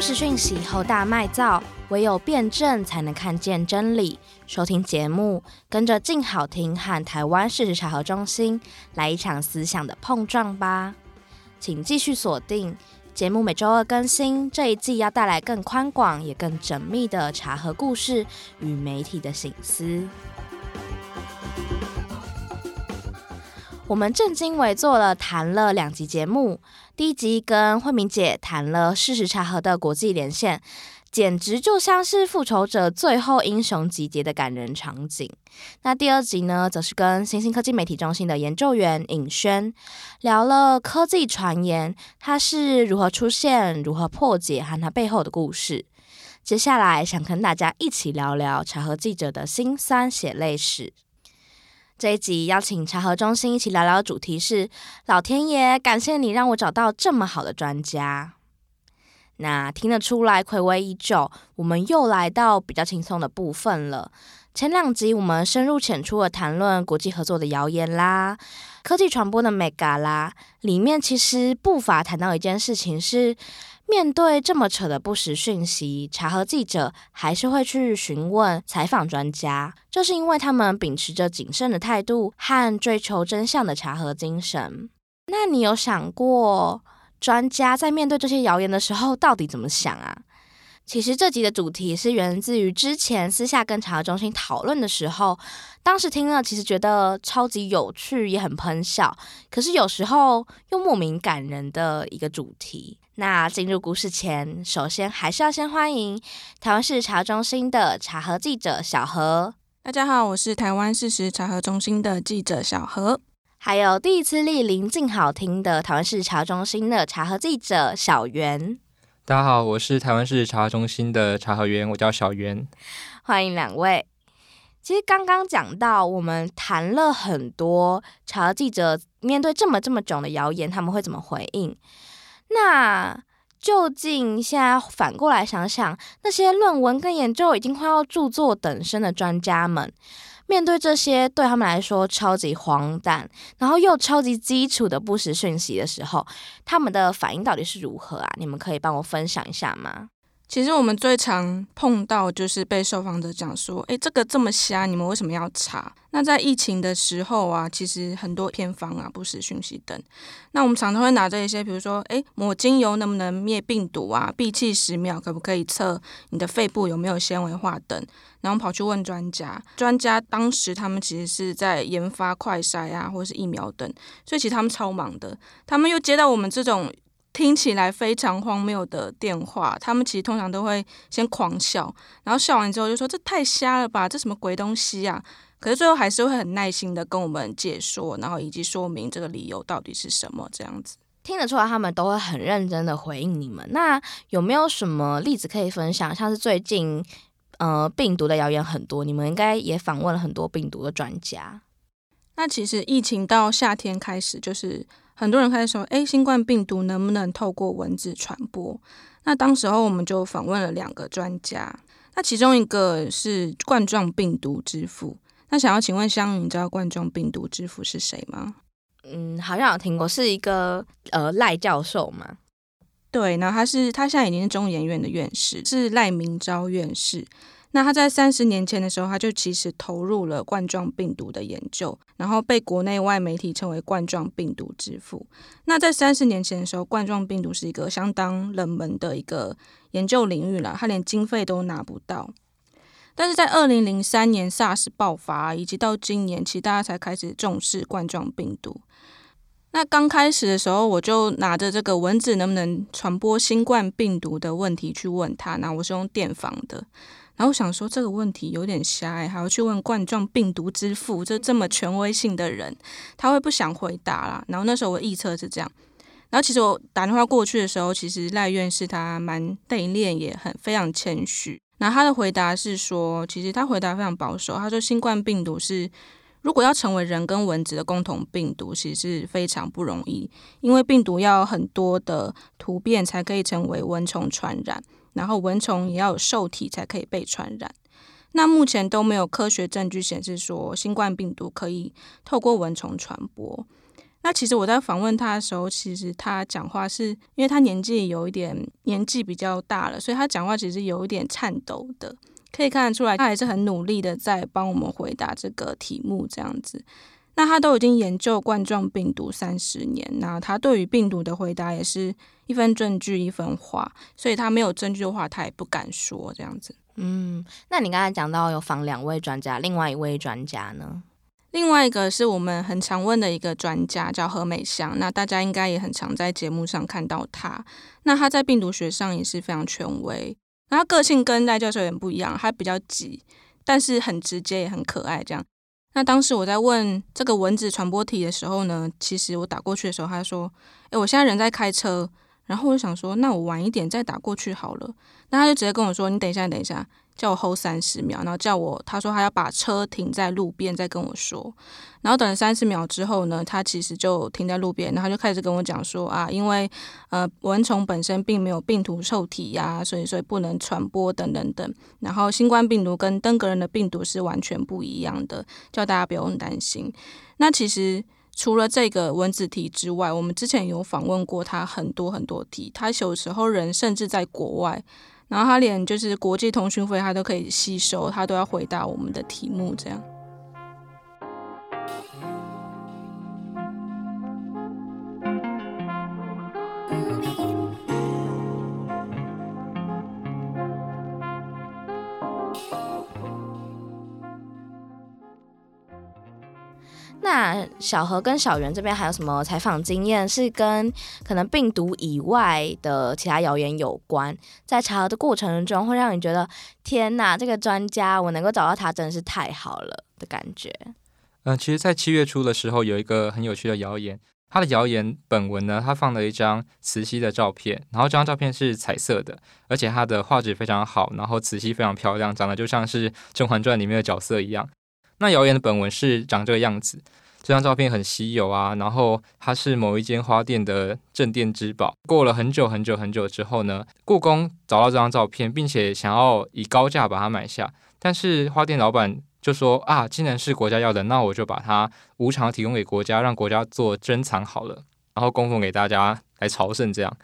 不实讯息后大卖造，唯有辩证才能看见真理。收听节目，跟着静好听和台湾事实查核中心来一场思想的碰撞吧。请继续锁定节目，每周二更新。这一季要带来更宽广也更缜密的查核故事与媒体的醒思。我们正经纬做了谈了两集节目，第一集跟慧敏姐谈了事实查核的国际连线，简直就像是复仇者最后英雄集结的感人场景。那第二集呢，则是跟新兴科技媒体中心的研究员尹轩聊了科技传言，它是如何出现、如何破解和它背后的故事。接下来想跟大家一起聊聊查核记者的辛酸血泪史。这一集邀请查核中心一起聊聊的主题是“老天爷，感谢你让我找到这么好的专家”。那听得出来，睽违已久，我们又来到比较轻松的部分了。前两集我们深入浅出的谈论国际合作的谣言啦，科技传播的眉角啦，里面其实不乏谈到一件事情是。面对这么扯的不实讯息，查核记者还是会去询问、采访专家，就是因为他们秉持着谨慎的态度和追求真相的查核精神。那你有想过，专家在面对这些谣言的时候，到底怎么想啊？其实这集的主题是源自于之前私下跟查核中心讨论的时候，当时听了其实觉得超级有趣，也很喷笑，可是有时候又莫名感人的一个主题。那进入故事前，首先还是要先欢迎台湾事实查核中心的查核记者小何。大家好，我是台湾事实查核中心的记者小何。还有第一次莅临静好听的台湾事实查核中心的查核记者小袁。大家好，我是台湾市茶中心的茶和员，我叫小袁。欢迎两位。其实刚刚讲到，我们谈了很多茶记者面对这么这么囧的谣言，他们会怎么回应？那究竟现在反过来想想，那些论文跟研究已经快要著作等身的专家们，面对这些对他们来说超级荒诞，然后又超级基础的不实讯息的时候，他们的反应到底是如何啊？你们可以帮我分享一下吗？其实我们最常碰到就是被受访者讲说：“诶，这个这么瞎，你们为什么要查？”那在疫情的时候啊，其实很多偏方啊、不实讯息等。那我们常常会拿着一些，比如说：“诶，抹精油能不能灭病毒啊？闭气十秒可不可以测你的肺部有没有纤维化等？”然后跑去问专家，专家当时他们其实是在研发快筛啊，或是疫苗等，所以其实他们超忙的。他们又接到我们这种。听起来非常荒谬的电话，他们其实通常都会先狂笑，然后笑完之后就说：“这太瞎了吧，这什么鬼东西啊！”可是最后还是会很耐心的跟我们解说，然后以及说明这个理由到底是什么。这样子听得出来，他们都会很认真的回应你们。那有没有什么例子可以分享？像是最近呃病毒的谣言很多，你们应该也访问了很多病毒的专家。那其实疫情到夏天开始就是。很多人开始说：“诶，新冠病毒能不能透过蚊子传播？”那当时候我们就访问了两个专家，那其中一个是冠状病毒之父。那想要请问香云，你知道冠状病毒之父是谁吗？嗯，好像有听过，是一个呃赖教授嘛。对，然后他是他现在已经是中研院的院士，是赖明昭院士。那他在三十年前的时候，他就其实投入了冠状病毒的研究，然后被国内外媒体称为冠状病毒之父。那在三十年前的时候，冠状病毒是一个相当冷门的一个研究领域了，他连经费都拿不到。但是在二零零三年 SARS 爆发，以及到今年，其实大家才开始重视冠状病毒。那刚开始的时候，我就拿着这个蚊子能不能传播新冠病毒的问题去问他，那我是用电访的。然后我想说这个问题有点瞎哎，还要去问冠状病毒之父，这这么权威性的人，他会不想回答啦。然后那时候我预测是这样。然后其实我打电话过去的时候，其实赖院士他蛮内敛，也很非常谦虚。然后他的回答是说，其实他回答非常保守。他说新冠病毒是如果要成为人跟蚊子的共同病毒，其实是非常不容易，因为病毒要很多的突变才可以成为蚊虫传染。然后蚊虫也要有受体才可以被传染，那目前都没有科学证据显示说新冠病毒可以透过蚊虫传播。那其实我在访问他的时候，其实他讲话是因为他年纪有一点年纪比较大了，所以他讲话其实有一点颤抖的，可以看得出来他还是很努力的在帮我们回答这个题目这样子。那他都已经研究冠状病毒三十年，那他对于病毒的回答也是一分证据一分话，所以他没有证据的话，他也不敢说这样子。嗯，那你刚才讲到有访两位专家，另外一位专家呢？另外一个是我们很常问的一个专家，叫何美香。那大家应该也很常在节目上看到他。那他在病毒学上也是非常权威。那他个性跟赖教授有点不一样，他比较急，但是很直接也很可爱。这样。那当时我在问这个蚊子传播体的时候呢，其实我打过去的时候，他说：“诶，我现在人在开车。”然后我就想说：“那我晚一点再打过去好了。”那他就直接跟我说：“你等一下，等一下。”叫我 hold 三十秒，然后叫我，他说他要把车停在路边再跟我说，然后等了三十秒之后呢，他其实就停在路边，然后就开始跟我讲说啊，因为呃蚊虫本身并没有病毒受体呀、所以所以不能传播等等等，然后新冠病毒跟登革热的病毒是完全不一样的，叫大家不用担心。那其实除了这个蚊子题之外，我们之前有访问过他很多很多题，他有时候人甚至在国外。然后他连就是国际通讯费他都可以吸收，他都要回答我们的题目，这样。那小何跟小袁这边还有什么采访经验是跟可能病毒以外的其他谣言有关？在查核的过程中，会让你觉得天哪，这个专家我能够找到他真的是太好了的感觉。嗯、其实，在七月初的时候，有一个很有趣的谣言。他的谣言本文呢，他放了一张慈禧的照片，然后这张照片是彩色的，而且它的画质非常好，然后慈禧非常漂亮，长得就像是《甄嬛传》里面的角色一样。那谣言的本文是长这个样子。这张照片很稀有啊，然后它是某一间花店的镇店之宝。过了很久很久很久之后呢，故宫找到这张照片，并且想要以高价把它买下，但是花店老板就说啊，既然是国家要的，那我就把它无偿提供给国家，让国家做珍藏好了，然后供奉给大家来朝圣。这样，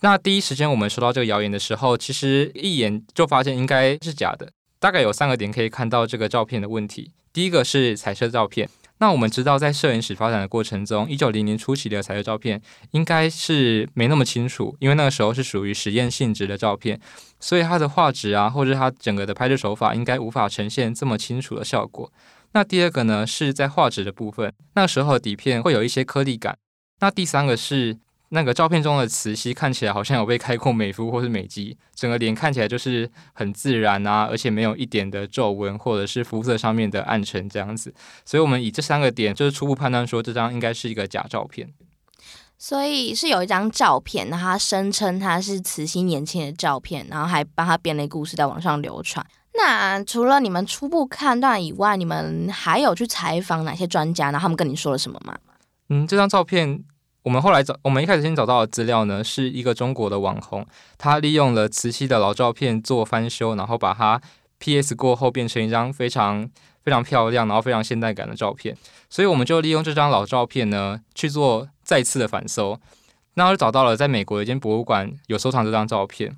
那第一时间我们收到这个谣言的时候，其实一眼就发现应该是假的。大概有三个点可以看到这个照片的问题。第一个是彩色照片。那我们知道，在摄影史发展的过程中，一九零零初期的彩色照片应该是没那么清楚，因为那个时候是属于实验性质的照片，所以它的画质啊，或者它整个的拍摄手法，应该无法呈现这么清楚的效果。那第二个呢，是在画质的部分，那个时候的底片会有一些颗粒感。那第三个是。那个照片中的慈禧看起来好像有被开过美肤或是美肌，整个脸看起来就是很自然啊，而且没有一点的皱纹或者是肤色上面的暗沉这样子，所以我们以这三个点就是初步判断说这张应该是一个假照片。所以是有一张照片，那他声称他是慈禧年轻的照片，然后还帮他编了一个故事在网上流传。那除了你们初步判断以外，你们还有去采访哪些专家呢？他们跟你说了什么吗？嗯，这张照片。我们后来找，我们一开始先找到的资料呢，是一个中国的网红，他利用了慈禧的老照片做翻修，然后把它 PS 过后变成一张非常非常漂亮，然后非常现代感的照片。所以我们就利用这张老照片呢去做再次的反搜，那就找到了在美国的一间博物馆有收藏这张照片。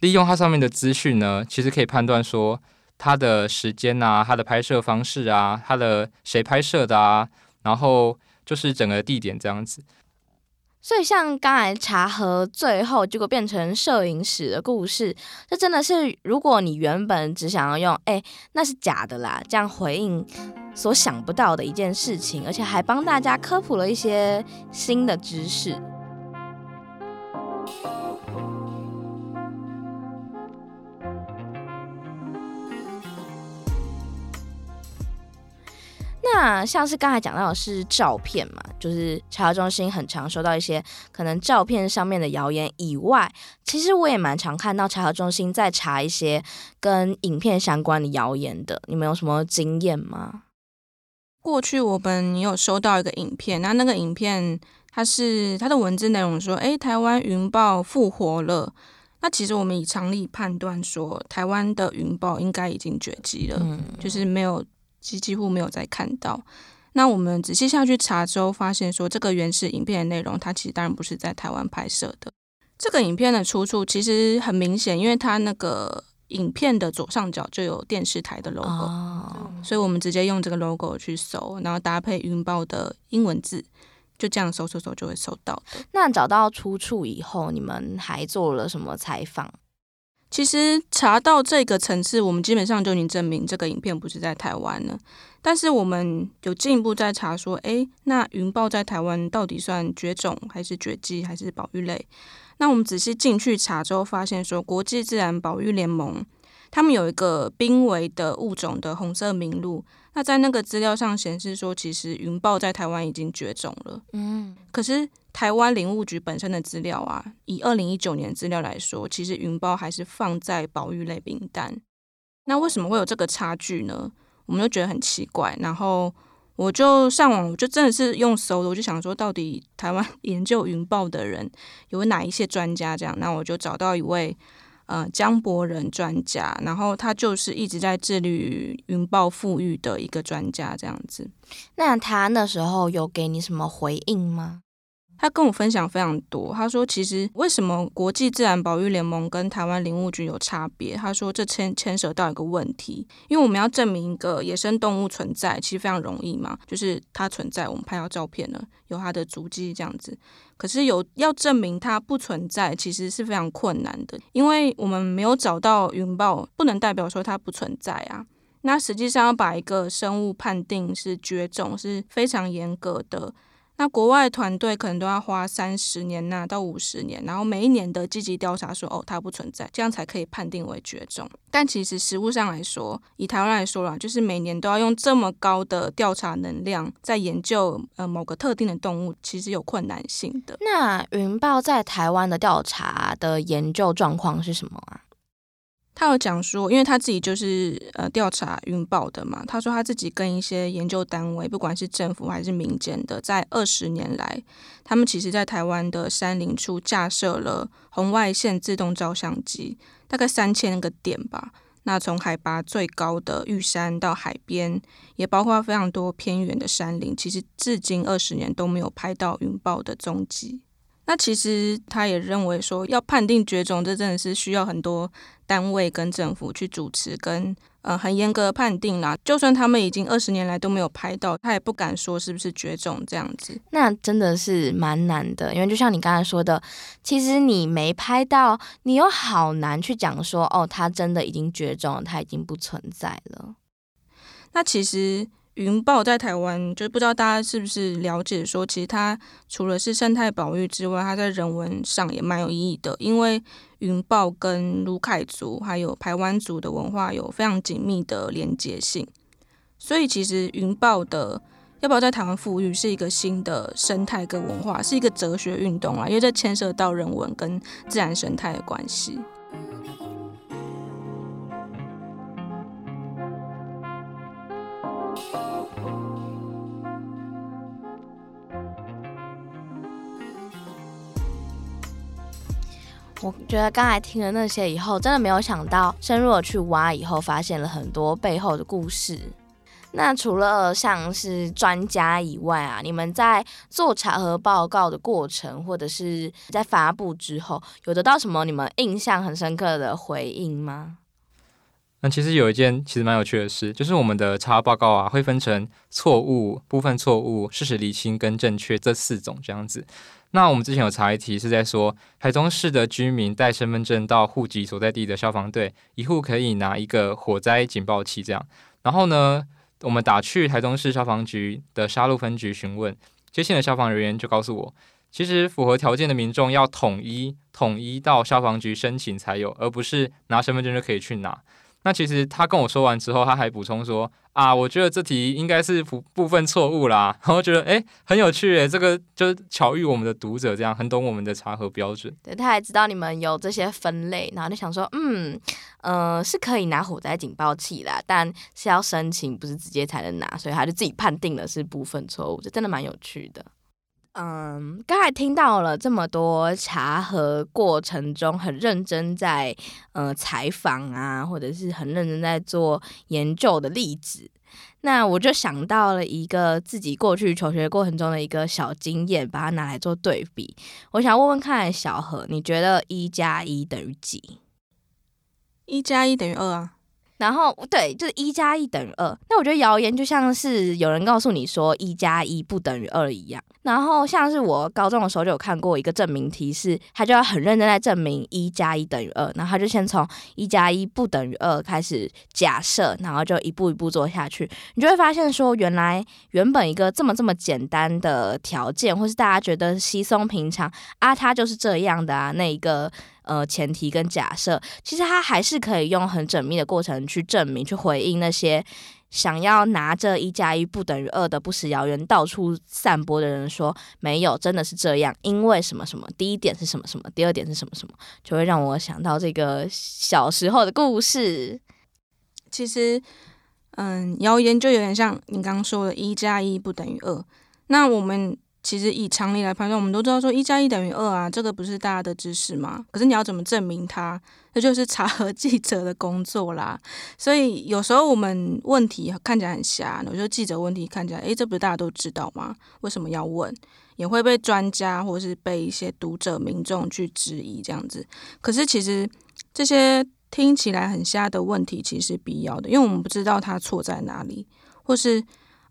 利用它上面的资讯呢，其实可以判断说它的时间啊，它的拍摄方式啊，它的谁拍摄的啊，然后就是整个地点这样子。所以，像刚才茶和最后结果变成摄影史的故事，这真的是如果你原本只想要用“哎，那是假的啦”这样回应所想不到的一件事情，而且还帮大家科普了一些新的知识。那像是刚才讲到的是照片嘛，就是查核中心很常收到一些可能照片上面的谣言以外，其实我也蛮常看到查核中心在查一些跟影片相关的谣言的。你们有什么经验吗？过去我们有收到一个影片，那那个影片它是它的文字内容说，诶，台湾云豹复活了。那其实我们以常理判断说，台湾的云豹应该已经绝迹了，嗯、就是没有。几几乎没有再看到。那我们仔细下去查之后，发现说这个原始影片的内容，它其实当然不是在台湾拍摄的。这个影片的出处其实很明显，因为它那个影片的左上角就有电视台的 logo，哦，所以我们直接用这个 logo 去搜，然后搭配云豹的英文字，就这样搜搜搜就会搜到。那找到出处以后，你们还做了什么采访？其实查到这个层次，我们基本上就已经证明这个影片不是在台湾了。但是我们有进一步在查说，诶，那云豹在台湾到底算绝种还是绝迹还是保育类？那我们仔细进去查之后，发现说国际自然保育联盟他们有一个濒危的物种的红色名录。那在那个资料上显示说，其实云豹在台湾已经绝种了。嗯，可是。台湾林务局本身的资料啊，以二零一九年资料来说，其实云豹还是放在保育类名单。那为什么会有这个差距呢？我们就觉得很奇怪。然后我就上网，我就真的是用搜的，我就想说，到底台湾 研究云豹的人有哪一些专家？这样，那我就找到一位呃江博仁专家，然后他就是一直在致力于云豹富裕的一个专家，这样子。那他那时候有给你什么回应吗？他跟我分享非常多。他说：“其实为什么国际自然保育联盟跟台湾林务局有差别？他说这牵牵涉到一个问题，因为我们要证明一个野生动物存在，其实非常容易嘛，就是它存在，我们拍到照片了，有它的足迹这样子。可是有要证明它不存在，其实是非常困难的，因为我们没有找到云豹，不能代表说它不存在啊。那实际上要把一个生物判定是绝种，是非常严格的。”那国外团队可能都要花三十年呐、到五十年，然后每一年的积极调查说，哦，它不存在，这样才可以判定为绝种。但其实实务上来说，以台湾来说啦，就是每年都要用这么高的调查能量在研究呃某个特定的动物，其实有困难性的。那云豹在台湾的调查的研究状况是什么啊？他有讲说，因为他自己就是呃调查云豹的嘛，他说他自己跟一些研究单位，不管是政府还是民间的，在二十年来，他们其实在台湾的山林处架设了红外线自动照相机，大概三千个点吧。那从海拔最高的玉山到海边，也包括非常多偏远的山林，其实至今二十年都没有拍到云豹的踪迹。那其实他也认为说，要判定绝种，这真的是需要很多单位跟政府去主持，跟呃很严格的判定啦。就算他们已经二十年来都没有拍到，他也不敢说是不是绝种这样子。那真的是蛮难的，因为就像你刚才说的，其实你没拍到，你又好难去讲说，哦，它真的已经绝种了，它已经不存在了。那其实。云豹在台湾，就是不知道大家是不是了解说，其实它除了是生态保育之外，它在人文上也蛮有意义的。因为云豹跟鲁凯族还有排湾族的文化有非常紧密的连结性，所以其实云豹的要不要在台湾复育，是一个新的生态跟文化，是一个哲学运动啊，因为这牵涉到人文跟自然生态的关系。我觉得刚才听了那些以后，真的没有想到深入的去挖以后，发现了很多背后的故事。那除了像是专家以外啊，你们在做查核报告的过程，或者是在发布之后，有得到什么你们印象很深刻的回应吗？那其实有一件其实蛮有趣的事，就是我们的查核报告啊，会分成错误、部分错误、事实厘清跟正确这四种这样子。那我们之前有查一题是在说，台中市的居民带身份证到户籍所在地的消防队，一户可以拿一个火灾警报器这样。然后呢，我们打去台中市消防局的沙鹿分局询问，接线的消防人员就告诉我，其实符合条件的民众要统一统一到消防局申请才有，而不是拿身份证就可以去拿。那其实他跟我说完之后，他还补充说啊，我觉得这题应该是部部分错误啦。然后觉得诶很有趣诶，这个就巧遇我们的读者这样很懂我们的查核标准。对，他还知道你们有这些分类，然后就想说嗯呃是可以拿火灾警报器啦，但是要申请不是直接才能拿，所以他就自己判定了是部分错误，这真的蛮有趣的。嗯，刚才听到了这么多查核过程中很认真在呃采访啊，或者是很认真在做研究的例子。那我就想到了一个自己过去求学过程中的一个小经验，把它拿来做对比。我想问问看，小何，你觉得一加一等于几？一加一等于二啊。然后对，就是一加一等于二。那我觉得谣言就像是有人告诉你说一加一不等于二一样。然后像是我高中的时候就有看过一个证明题，是他就要很认真在证明一加一等于二。然后他就先从一加一不等于二开始假设，然后就一步一步做下去。你就会发现说，原来原本一个这么这么简单的条件，或是大家觉得稀松平常啊，它就是这样的啊，那一个。呃，前提跟假设，其实他还是可以用很缜密的过程去证明、去回应那些想要拿着一加一不等于二的不实谣言到处散播的人说没有，真的是这样，因为什么什么，第一点是什么什么，第二点是什么什么，就会让我想到这个小时候的故事。其实，嗯，谣言就有点像你刚刚说的“一加一不等于二”，那我们。其实以常理来判断，我们都知道说一加一等于二啊，这个不是大家的知识吗？可是你要怎么证明它？这就是查核记者的工作啦。所以有时候我们问题看起来很瞎，有时候记者问题看起来，诶，这不是大家都知道吗？为什么要问？也会被专家或是被一些读者民众去质疑这样子。可是其实这些听起来很瞎的问题，其实是必要的，因为我们不知道它错在哪里，或是。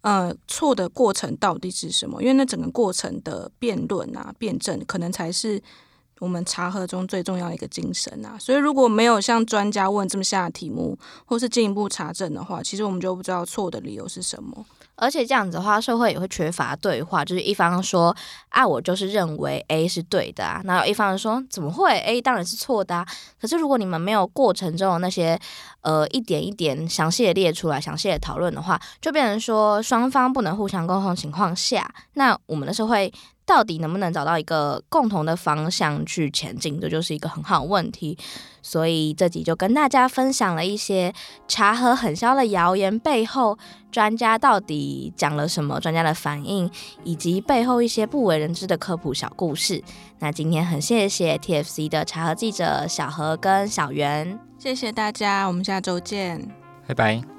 呃，错的过程到底是什么？因为那整个过程的辩论啊、辩证，可能才是我们查核中最重要的一个精神啊。所以，如果没有像专家问这么下的题目，或是进一步查证的话，其实我们就不知道错的理由是什么。而且这样子的话，社会也会缺乏对话，就是一方说啊，我就是认为 A 是对的啊，然后一方说怎么会 A 当然是错的啊。可是如果你们没有过程中那些呃一点一点详细的列出来、详细的讨论的话，就变成说双方不能互相沟通情况下，那我们的社会。到底能不能找到一个共同的方向去前进，这就是一个很好的问题。所以这集就跟大家分享了一些茶和很销的谣言背后，专家到底讲了什么，专家的反应，以及背后一些不为人知的科普小故事。那今天很谢谢 TFC 的茶和记者小何跟小袁，谢谢大家，我们下周见，拜拜。